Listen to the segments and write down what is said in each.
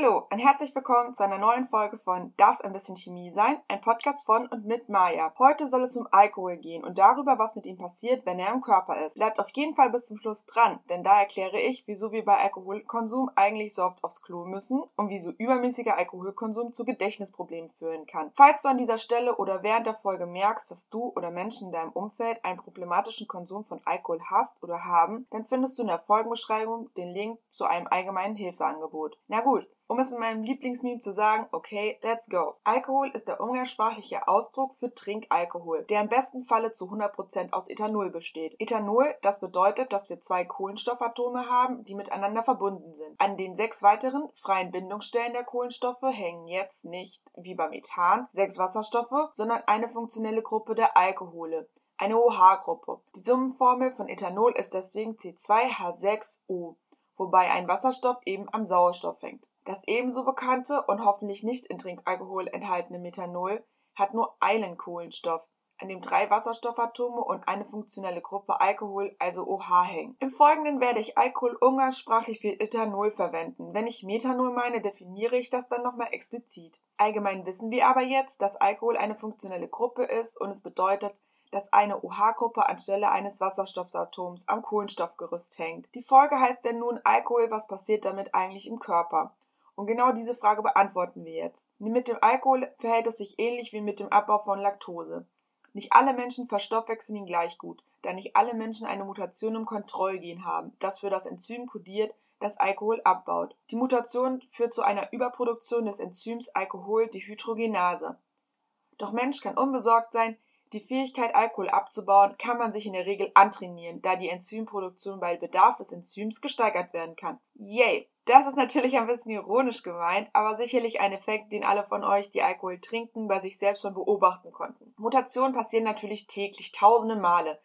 Hallo und herzlich willkommen zu einer neuen Folge von Darf's ein bisschen Chemie sein? Ein Podcast von und mit Maya. Heute soll es um Alkohol gehen und darüber, was mit ihm passiert, wenn er im Körper ist. Bleibt auf jeden Fall bis zum Schluss dran, denn da erkläre ich, wieso wir bei Alkoholkonsum eigentlich so oft aufs Klo müssen und wieso übermäßiger Alkoholkonsum zu Gedächtnisproblemen führen kann. Falls du an dieser Stelle oder während der Folge merkst, dass du oder Menschen in deinem Umfeld einen problematischen Konsum von Alkohol hast oder haben, dann findest du in der Folgenbeschreibung den Link zu einem allgemeinen Hilfeangebot. Na gut, um es in meinem Lieblingsmeme zu sagen, okay, let's go. Alkohol ist der umgangssprachliche Ausdruck für Trinkalkohol, der im besten Falle zu 100% aus Ethanol besteht. Ethanol, das bedeutet, dass wir zwei Kohlenstoffatome haben, die miteinander verbunden sind. An den sechs weiteren freien Bindungsstellen der Kohlenstoffe hängen jetzt nicht, wie beim Methan, sechs Wasserstoffe, sondern eine funktionelle Gruppe der Alkohole, eine OH-Gruppe. Die Summenformel von Ethanol ist deswegen C2H6O, wobei ein Wasserstoff eben am Sauerstoff hängt. Das ebenso bekannte und hoffentlich nicht in Trinkalkohol enthaltene Methanol hat nur einen Kohlenstoff, an dem drei Wasserstoffatome und eine funktionelle Gruppe Alkohol, also OH, hängen. Im Folgenden werde ich Alkohol umgangssprachlich für Ethanol verwenden. Wenn ich Methanol meine, definiere ich das dann nochmal explizit. Allgemein wissen wir aber jetzt, dass Alkohol eine funktionelle Gruppe ist und es bedeutet, dass eine OH-Gruppe anstelle eines Wasserstoffatoms am Kohlenstoffgerüst hängt. Die Folge heißt ja nun Alkohol, was passiert damit eigentlich im Körper? Und genau diese Frage beantworten wir jetzt. Mit dem Alkohol verhält es sich ähnlich wie mit dem Abbau von Laktose. Nicht alle Menschen verstoffwechseln ihn gleich gut, da nicht alle Menschen eine Mutation im Kontrollgen haben, das für das Enzym kodiert, das Alkohol abbaut. Die Mutation führt zu einer Überproduktion des Enzyms Alkoholdehydrogenase. Doch Mensch kann unbesorgt sein, die Fähigkeit, Alkohol abzubauen, kann man sich in der Regel antrainieren, da die Enzymproduktion bei Bedarf des Enzyms gesteigert werden kann. Yay! Das ist natürlich ein bisschen ironisch gemeint, aber sicherlich ein Effekt, den alle von euch, die Alkohol trinken, bei sich selbst schon beobachten konnten. Mutationen passieren natürlich täglich tausende Male.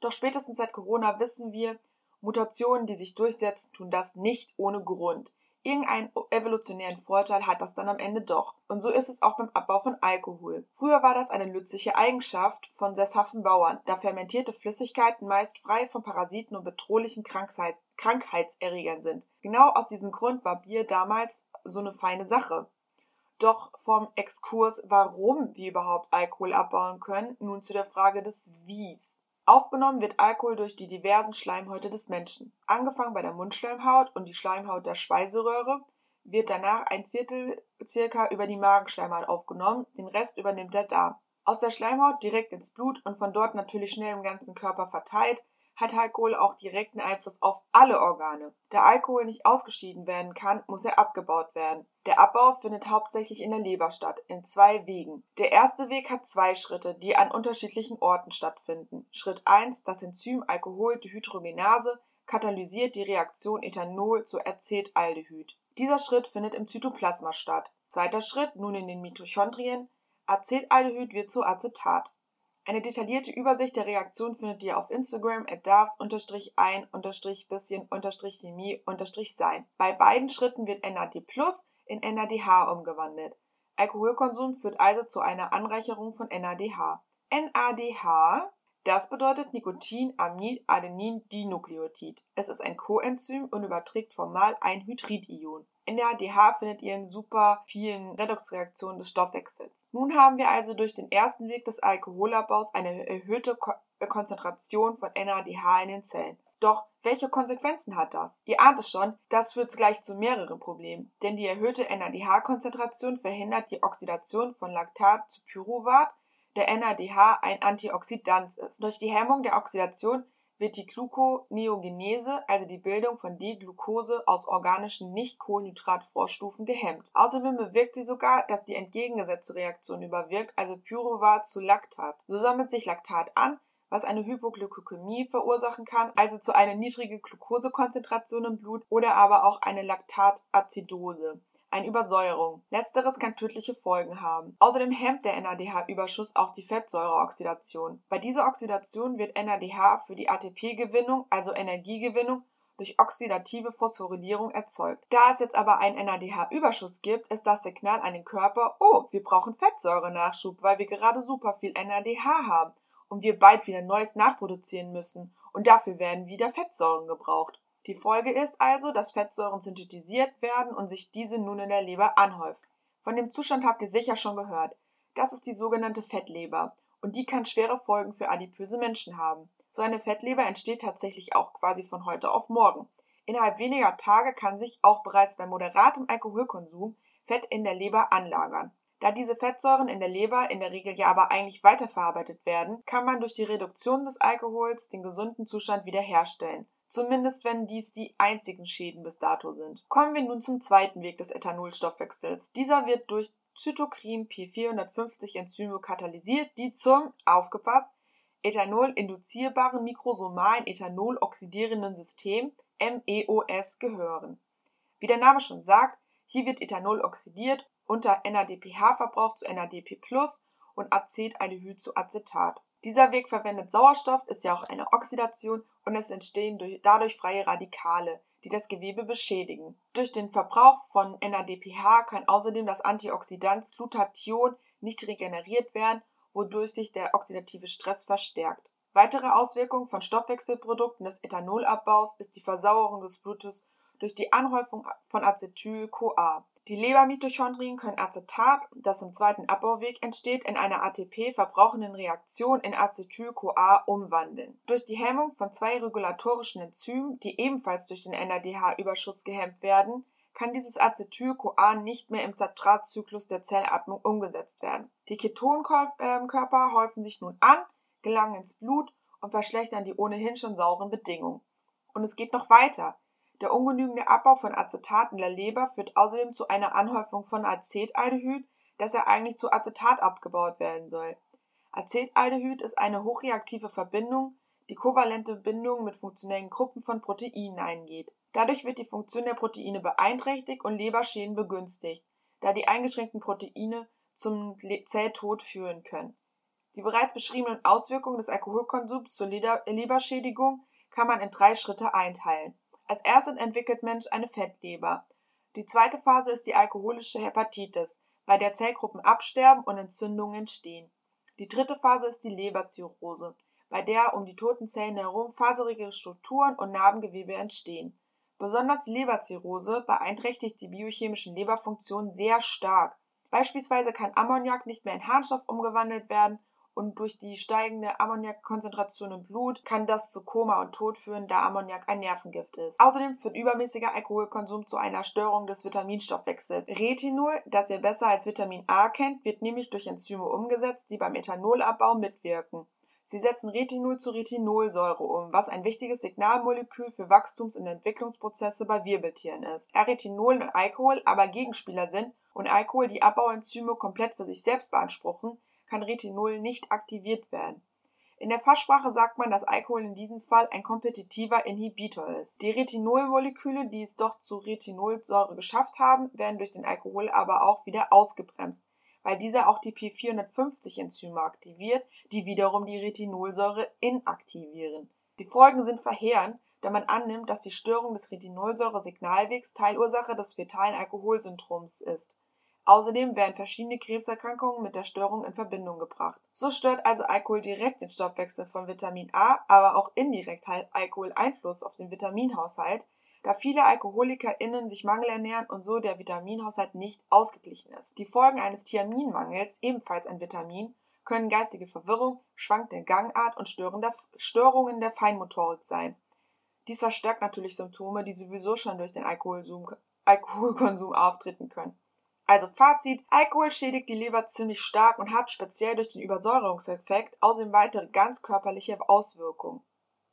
Doch spätestens seit Corona wissen wir, Mutationen, die sich durchsetzen, tun das nicht ohne Grund. Irgendeinen evolutionären Vorteil hat das dann am Ende doch. Und so ist es auch beim Abbau von Alkohol. Früher war das eine nützliche Eigenschaft von sesshaften Bauern, da fermentierte Flüssigkeiten meist frei von Parasiten und bedrohlichen Krankheit Krankheitserregern sind. Genau aus diesem Grund war Bier damals so eine feine Sache. Doch vom Exkurs, warum wir überhaupt Alkohol abbauen können, nun zu der Frage des Wies. Aufgenommen wird Alkohol durch die diversen Schleimhäute des Menschen. Angefangen bei der Mundschleimhaut und die Schleimhaut der Speiseröhre wird danach ein Viertel circa über die Magenschleimhaut aufgenommen, den Rest übernimmt der Darm. Aus der Schleimhaut direkt ins Blut und von dort natürlich schnell im ganzen Körper verteilt hat Alkohol auch direkten Einfluss auf alle Organe. Da Alkohol nicht ausgeschieden werden kann, muss er abgebaut werden. Der Abbau findet hauptsächlich in der Leber statt, in zwei Wegen. Der erste Weg hat zwei Schritte, die an unterschiedlichen Orten stattfinden. Schritt 1, das Enzym Alkoholdehydrogenase katalysiert die Reaktion Ethanol zu Acetaldehyd. Dieser Schritt findet im Zytoplasma statt. Zweiter Schritt, nun in den Mitochondrien. Acetaldehyd wird zu Acetat. Eine detaillierte Übersicht der Reaktion findet ihr auf Instagram at darfs-ein-bisschen-chemie-sein. Bei beiden Schritten wird NAD Plus in NADH umgewandelt. Alkoholkonsum führt also zu einer Anreicherung von NADH. NADH, das bedeutet Nikotin-Amid-Adenin-Dinukleotid. Es ist ein Coenzym und überträgt formal ein Hydridion. NADH findet ihr in super vielen Redoxreaktionen des Stoffwechsels. Nun haben wir also durch den ersten Weg des Alkoholabbaus eine erhöhte Ko äh, Konzentration von NADH in den Zellen. Doch welche Konsequenzen hat das? Ihr ahnt es schon, das führt gleich zu mehreren Problemen, denn die erhöhte NADH-Konzentration verhindert die Oxidation von Lactat zu Pyruvat, der NADH ein Antioxidant ist. Durch die Hemmung der Oxidation wird die Gluconeogenese, also die Bildung von D-Glucose aus organischen Nicht-Kohlenhydrat-Vorstufen, gehemmt. Außerdem bewirkt sie sogar, dass die entgegengesetzte Reaktion überwirkt, also Pyruvat zu Lactat. So sammelt sich Lactat an, was eine Hypoglykämie verursachen kann, also zu einer niedrigen Glukosekonzentration im Blut oder aber auch eine Laktatazidose eine Übersäuerung. Letzteres kann tödliche Folgen haben. Außerdem hemmt der NADH-Überschuss auch die Fettsäureoxidation. Bei dieser Oxidation wird NADH für die ATP-Gewinnung, also Energiegewinnung, durch oxidative Phosphorylierung erzeugt. Da es jetzt aber einen NADH-Überschuss gibt, ist das Signal an den Körper, oh, wir brauchen Fettsäurenachschub, weil wir gerade super viel NADH haben und wir bald wieder Neues nachproduzieren müssen und dafür werden wieder Fettsäuren gebraucht. Die Folge ist also, dass Fettsäuren synthetisiert werden und sich diese nun in der Leber anhäufen. Von dem Zustand habt ihr sicher schon gehört. Das ist die sogenannte Fettleber und die kann schwere Folgen für adipöse Menschen haben. So eine Fettleber entsteht tatsächlich auch quasi von heute auf morgen. Innerhalb weniger Tage kann sich auch bereits bei moderatem Alkoholkonsum Fett in der Leber anlagern. Da diese Fettsäuren in der Leber in der Regel ja aber eigentlich weiterverarbeitet werden, kann man durch die Reduktion des Alkohols den gesunden Zustand wiederherstellen. Zumindest wenn dies die einzigen Schäden bis dato sind. Kommen wir nun zum zweiten Weg des Ethanolstoffwechsels. Dieser wird durch Zytokrin P450 Enzyme katalysiert, die zum, aufgepasst, Ethanol induzierbaren mikrosomalen Ethanol oxidierenden System MEOS gehören. Wie der Name schon sagt, hier wird Ethanol oxidiert unter NADPH-Verbrauch zu NADP+ und Acetaldehyd zu Acetat. Dieser Weg verwendet Sauerstoff, ist ja auch eine Oxidation und es entstehen dadurch freie Radikale, die das Gewebe beschädigen. Durch den Verbrauch von NADPH kann außerdem das Antioxidant Glutathion nicht regeneriert werden, wodurch sich der oxidative Stress verstärkt. Weitere Auswirkungen von Stoffwechselprodukten des Ethanolabbaus ist die Versauerung des Blutes durch die Anhäufung von Acetyl-CoA. Die Lebermitochondrien können Acetat, das im zweiten Abbauweg entsteht, in einer ATP verbrauchenden Reaktion in Acetyl-CoA umwandeln. Durch die Hemmung von zwei regulatorischen Enzymen, die ebenfalls durch den NADH-Überschuss gehemmt werden, kann dieses Acetyl-CoA nicht mehr im Zatratzyklus der Zellatmung umgesetzt werden. Die Ketonkörper häufen sich nun an, gelangen ins Blut und verschlechtern die ohnehin schon sauren Bedingungen. Und es geht noch weiter. Der ungenügende Abbau von Acetat in der Leber führt außerdem zu einer Anhäufung von Acetaldehyd, das ja eigentlich zu Acetat abgebaut werden soll. Acetaldehyd ist eine hochreaktive Verbindung, die kovalente Bindungen mit funktionellen Gruppen von Proteinen eingeht. Dadurch wird die Funktion der Proteine beeinträchtigt und Leberschäden begünstigt, da die eingeschränkten Proteine zum Zelltod führen können. Die bereits beschriebenen Auswirkungen des Alkoholkonsums zur Leberschädigung kann man in drei Schritte einteilen. Als erstes entwickelt Mensch eine Fettleber. Die zweite Phase ist die alkoholische Hepatitis, bei der Zellgruppen absterben und Entzündungen entstehen. Die dritte Phase ist die Leberzirrhose, bei der um die toten Zellen herum faserige Strukturen und Narbengewebe entstehen. Besonders die Leberzirrhose beeinträchtigt die biochemischen Leberfunktionen sehr stark. Beispielsweise kann Ammoniak nicht mehr in Harnstoff umgewandelt werden und durch die steigende Ammoniakkonzentration im Blut kann das zu Koma und Tod führen, da Ammoniak ein Nervengift ist. Außerdem führt übermäßiger Alkoholkonsum zu einer Störung des Vitaminstoffwechsels. Retinol, das ihr besser als Vitamin A kennt, wird nämlich durch Enzyme umgesetzt, die beim Ethanolabbau mitwirken. Sie setzen Retinol zu Retinolsäure um, was ein wichtiges Signalmolekül für Wachstums- und Entwicklungsprozesse bei Wirbeltieren ist. Da Retinol und Alkohol aber Gegenspieler sind und Alkohol die Abbauenzyme komplett für sich selbst beanspruchen, kann Retinol nicht aktiviert werden. In der Fachsprache sagt man, dass Alkohol in diesem Fall ein kompetitiver Inhibitor ist. Die Retinolmoleküle, die es doch zu Retinolsäure geschafft haben, werden durch den Alkohol aber auch wieder ausgebremst, weil dieser auch die P450-Enzyme aktiviert, die wiederum die Retinolsäure inaktivieren. Die Folgen sind verheerend, da man annimmt, dass die Störung des Retinolsäure-Signalwegs Teilursache des fetalen Alkoholsyndroms ist. Außerdem werden verschiedene Krebserkrankungen mit der Störung in Verbindung gebracht. So stört also Alkohol direkt den Stoffwechsel von Vitamin A, aber auch indirekt hat Alkohol Einfluss auf den Vitaminhaushalt, da viele AlkoholikerInnen sich mangelernähren und so der Vitaminhaushalt nicht ausgeglichen ist. Die Folgen eines Thiaminmangels, ebenfalls ein Vitamin, können geistige Verwirrung, schwankende Gangart und Störungen der Feinmotorik sein. Dies verstärkt natürlich Symptome, die sowieso schon durch den Alkoholkonsum auftreten können. Also Fazit, Alkohol schädigt die Leber ziemlich stark und hat speziell durch den Übersäuerungseffekt außerdem weitere ganz körperliche Auswirkungen.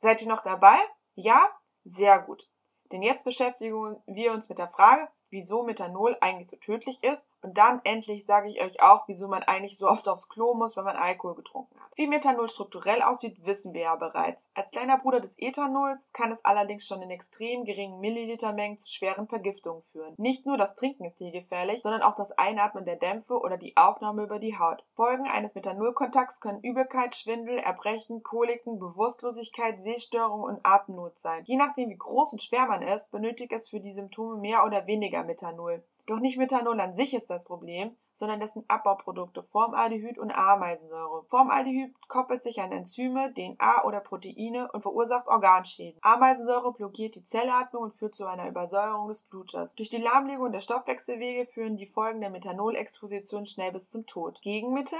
Seid ihr noch dabei? Ja? Sehr gut. Denn jetzt beschäftigen wir uns mit der Frage, wieso Methanol eigentlich so tödlich ist. Und dann endlich sage ich euch auch, wieso man eigentlich so oft aufs Klo muss, wenn man Alkohol getrunken hat. Wie Methanol strukturell aussieht, wissen wir ja bereits. Als kleiner Bruder des Ethanols kann es allerdings schon in extrem geringen Millilitermengen zu schweren Vergiftungen führen. Nicht nur das Trinken ist hier gefährlich, sondern auch das Einatmen der Dämpfe oder die Aufnahme über die Haut. Folgen eines Methanolkontakts können Übelkeit, Schwindel, Erbrechen, Koliken, Bewusstlosigkeit, Sehstörungen und Atemnot sein. Je nachdem, wie groß und schwer man ist, benötigt es für die Symptome mehr oder weniger Methanol. Doch nicht Methanol an sich ist das Problem, sondern dessen Abbauprodukte Formaldehyd und Ameisensäure. Formaldehyd koppelt sich an Enzyme, DNA oder Proteine und verursacht Organschäden. Ameisensäure blockiert die Zellatmung und führt zu einer Übersäuerung des Blutes. Durch die Lahmlegung der Stoffwechselwege führen die Folgen der Methanolexposition schnell bis zum Tod. Gegenmittel?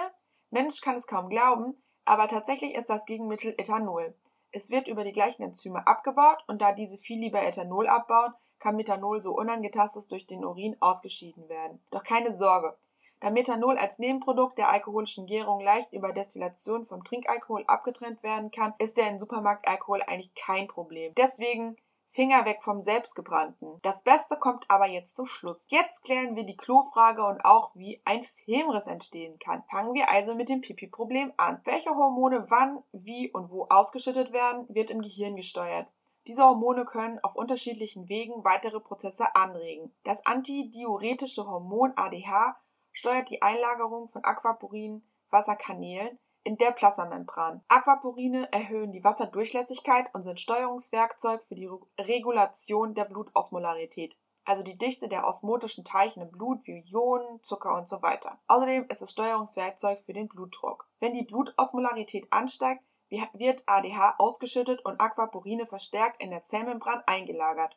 Mensch kann es kaum glauben, aber tatsächlich ist das Gegenmittel Ethanol. Es wird über die gleichen Enzyme abgebaut und da diese viel lieber Ethanol abbauen, kann Methanol so unangetastet durch den Urin ausgeschieden werden. Doch keine Sorge. Da Methanol als Nebenprodukt der alkoholischen Gärung leicht über Destillation vom Trinkalkohol abgetrennt werden kann, ist der in Supermarktalkohol eigentlich kein Problem. Deswegen Finger weg vom Selbstgebrannten. Das Beste kommt aber jetzt zum Schluss. Jetzt klären wir die Klofrage und auch, wie ein Filmriss entstehen kann. Fangen wir also mit dem Pipi-Problem an. Welche Hormone wann, wie und wo ausgeschüttet werden, wird im Gehirn gesteuert. Diese Hormone können auf unterschiedlichen Wegen weitere Prozesse anregen. Das antidiuretische Hormon ADH steuert die Einlagerung von Aquaporin Wasserkanälen in der Plasmamembran. Aquaporine erhöhen die Wasserdurchlässigkeit und sind Steuerungswerkzeug für die Regulation der Blutosmolarität, also die Dichte der osmotischen Teilchen im Blut wie Ionen, Zucker und so weiter. Außerdem ist es Steuerungswerkzeug für den Blutdruck. Wenn die Blutosmolarität ansteigt, wird ADH ausgeschüttet und Aquaporine verstärkt in der Zellmembran eingelagert.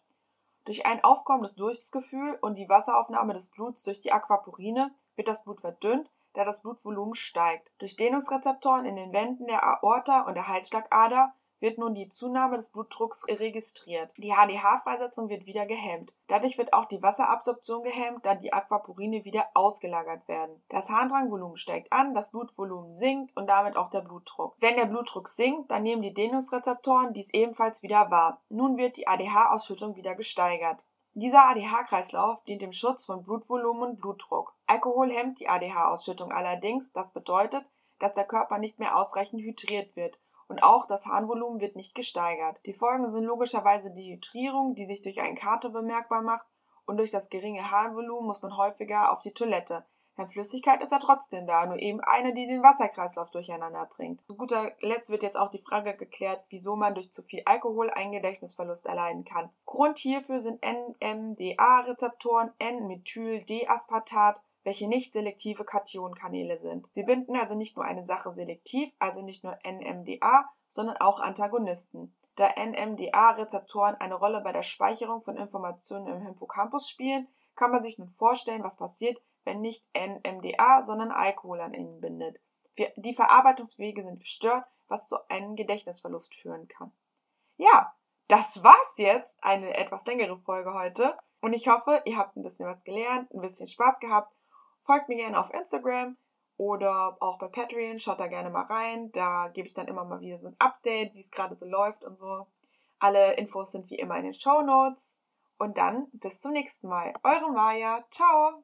Durch ein aufkommendes Durstgefühl und die Wasseraufnahme des Bluts durch die Aquaporine wird das Blut verdünnt, da das Blutvolumen steigt. Durch Dehnungsrezeptoren in den Wänden der Aorta und der Halsschlagader wird nun die Zunahme des Blutdrucks registriert. Die HDH-Freisetzung wird wieder gehemmt. Dadurch wird auch die Wasserabsorption gehemmt, da die Aquaporine wieder ausgelagert werden. Das Harndrangvolumen steigt an, das Blutvolumen sinkt und damit auch der Blutdruck. Wenn der Blutdruck sinkt, dann nehmen die Dehnungsrezeptoren dies ebenfalls wieder wahr. Nun wird die ADH-Ausschüttung wieder gesteigert. Dieser ADH-Kreislauf dient dem Schutz von Blutvolumen und Blutdruck. Alkohol hemmt die ADH-Ausschüttung allerdings, das bedeutet, dass der Körper nicht mehr ausreichend hydriert wird und auch das Harnvolumen wird nicht gesteigert. Die Folgen sind logischerweise die Hydrierung, die sich durch einen Kater bemerkbar macht und durch das geringe Harnvolumen muss man häufiger auf die Toilette. Denn Flüssigkeit ist ja trotzdem da, nur eben eine, die den Wasserkreislauf durcheinander bringt. Zu guter Letzt wird jetzt auch die Frage geklärt, wieso man durch zu viel Alkohol einen Gedächtnisverlust erleiden kann. Grund hierfür sind NMDA-Rezeptoren, N-Methyl-D-Aspartat, welche nicht selektive Kationkanäle sind. Sie binden also nicht nur eine Sache selektiv, also nicht nur NMDA, sondern auch Antagonisten. Da NMDA-Rezeptoren eine Rolle bei der Speicherung von Informationen im Hippocampus spielen, kann man sich nun vorstellen, was passiert, wenn nicht NMDA, sondern Alkohol an ihnen bindet. Die Verarbeitungswege sind gestört, was zu einem Gedächtnisverlust führen kann. Ja, das war's jetzt. Eine etwas längere Folge heute. Und ich hoffe, ihr habt ein bisschen was gelernt, ein bisschen Spaß gehabt Folgt mir gerne auf Instagram oder auch bei Patreon. Schaut da gerne mal rein. Da gebe ich dann immer mal wieder so ein Update, wie es gerade so läuft und so. Alle Infos sind wie immer in den Show Notes. Und dann bis zum nächsten Mal. Eure Maya. Ciao.